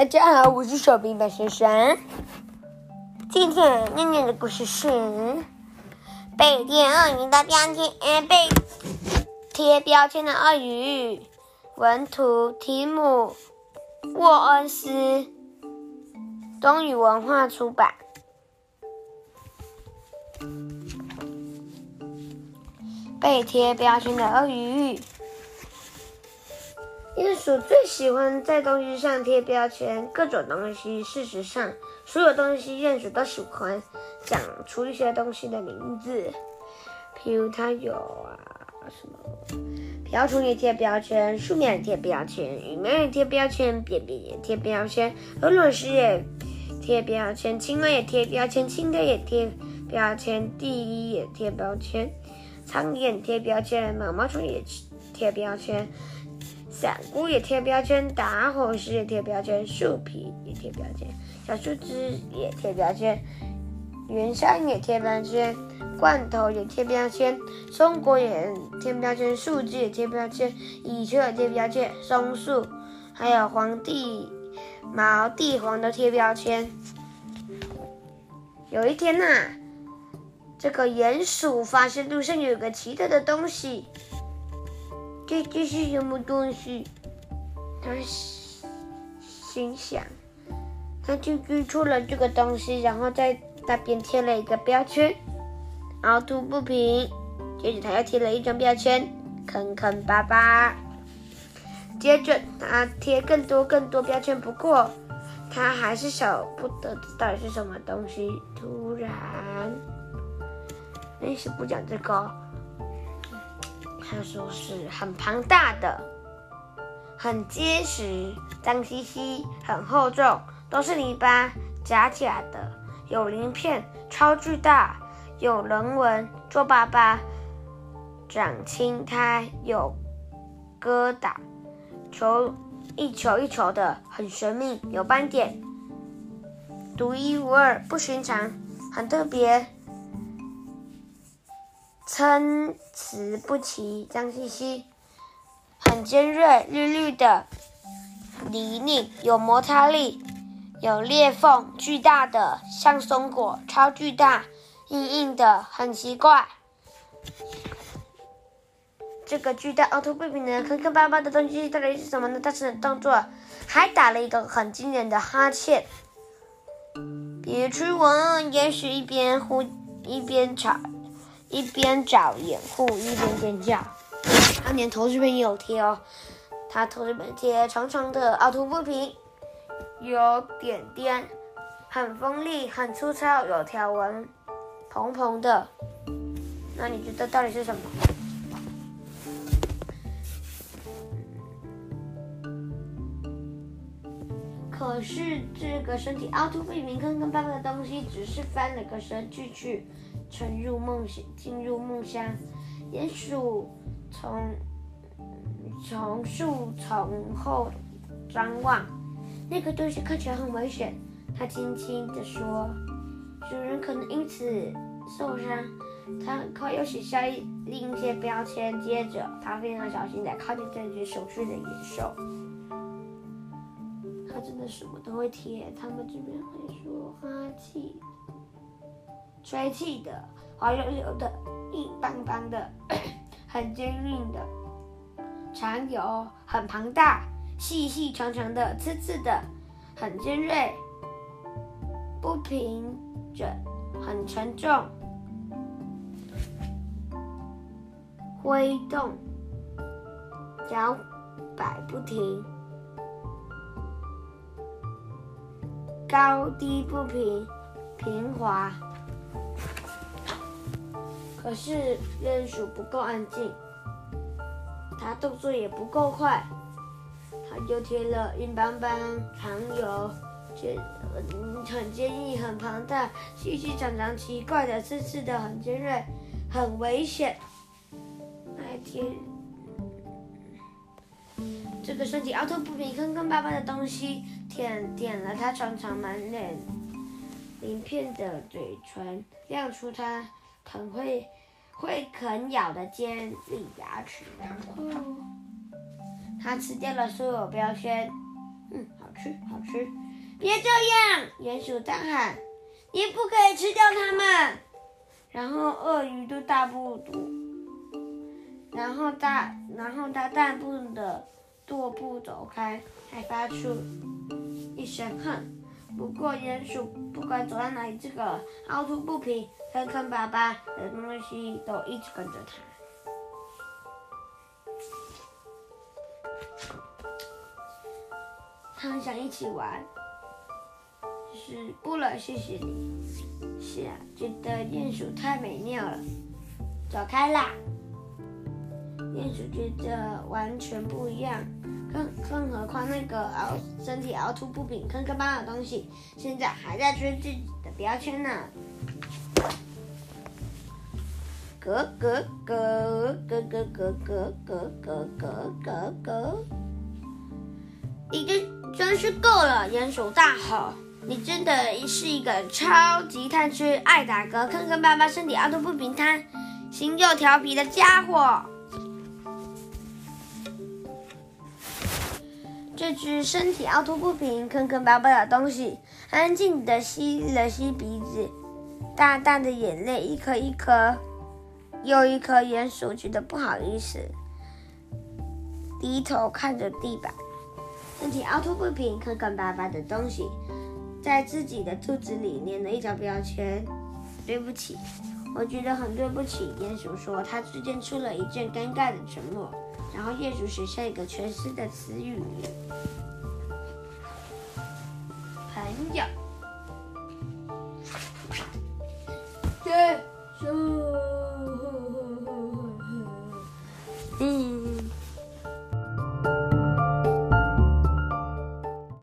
大家好，我是小兵白先生。今天念念的故事是被贴鳄鱼的标签，被贴标签的鳄鱼。文图：提姆·沃恩斯，东宇文化出版。被贴标签的鳄鱼。鼠最喜欢在东西上贴标签，各种东西。事实上，所有东西鼹鼠都喜欢讲出一些东西的名字。譬如，它有啊什么，瓢虫也贴标签，树苗也贴标签，羽苗也贴标签，便便也贴标签，鹅卵石也贴标签，青蛙也贴标签，青蛙也贴标签，地衣也贴标签，苍蝇也贴标签，毛毛虫也贴标签。伞菇也贴标签，打火石也贴标签，树皮也贴标签，小树枝也贴标签，云山也贴标签，罐头也贴标签，松果也贴标签，树枝也贴标签，蚁丘也贴标签，松树还有黄地毛地黄都贴标签。有一天呐、这个鼹鼠发现路上有个奇特的东西。这这是什么东西？他心想，他就认出了这个东西，然后在那边贴了一个标签，凹凸不平。接着他又贴了一张标签，坑坑巴巴。接着他贴更多更多标签，不过他还是舍不得到底是什么东西。突然，没事，不讲这个。他说是很庞大的，很结实，脏兮兮，很厚重，都是泥巴，假假的，有鳞片，超巨大，有棱纹，皱巴巴，长青苔，有疙瘩，球一球一球的，很神秘，有斑点，独一无二，不寻常，很特别。参差不齐，脏兮兮，很尖锐，绿绿的，泥泞，有摩擦力，有裂缝，巨大的，像松果，超巨大，硬硬的，很奇怪。这个巨大、凹凸不平的、坑坑巴巴的东西到底是什么呢？它是动作，还打了一个很惊人的哈欠。别去闻，也许一边呼一边吵。一边找掩护，一边尖叫。他连头这边也有贴哦，他头这边贴长长的，凹凸不平，有点点，很锋利，很粗糙，有条纹，蓬蓬的。那你觉得到底是什么？可是这个身体凹凸不平、坑坑巴巴的东西，只是翻了个身去去。沉入梦乡，进入梦乡。鼹鼠从从树丛后张望，那个东西看起来很危险。他轻轻地说：“主人可能因此受伤。”他很快又写下一另一些标签。接着，他非常小心地靠近这只熟睡的野兽。他真的什么都会贴。他们这边会说哈气。吹气的，滑溜溜的，硬邦邦的，很坚硬的，长有很庞大，细细长长的，刺刺的，很尖锐，不平整，很沉重，挥动，摇摆不停，高低不平，平滑。可是鼹鼠不够安静，它动作也不够快，它就贴了硬邦邦、长有尖、很坚硬、很庞大、细细长长、奇怪的、刺刺的、很尖锐、很危险。那贴这个身体凹凸不平、坑坑巴巴的东西，舔舔了它长长满脸鳞片的嘴唇，亮出它。很会会啃咬的尖利牙齿，然后它吃掉了所有标签，嗯，好吃，好吃！别这样！鼹鼠大喊：“你不可以吃掉它们！”然后鳄鱼就大步，然后大，然后它大步的踱步走开，还发出一声哼。不过鼹鼠不管走到哪里，这个凹凸不平、坑坑巴巴的东西都一直跟着它。他很想一起玩，是不了，谢谢你。是啊，觉得鼹鼠太美妙了，走开啦。鼹鼠觉得完全不一样，更更何况那个凹身体凹凸不平、坑坑巴巴的东西，现在还在追自己的标签呢。咯咯咯咯咯咯咯咯咯咯咯咯，已经真是够了！鼹鼠大吼：“你真的是一个超级贪吃、爱打嗝、坑坑巴巴、身体凹凸不平、贪心又调皮的家伙！”这只身体凹凸不平、坑坑巴巴的东西，安静地吸了吸鼻子，大大的眼泪一颗一颗。又一颗鼹鼠觉得不好意思，低头看着地板，身体凹凸不平、坑坑巴巴的东西，在自己的肚子里粘了一张标签。对不起，我觉得很对不起。鼹鼠说，他之间出了一阵尴尬的沉默，然后业主写下一个全新的词语：朋友。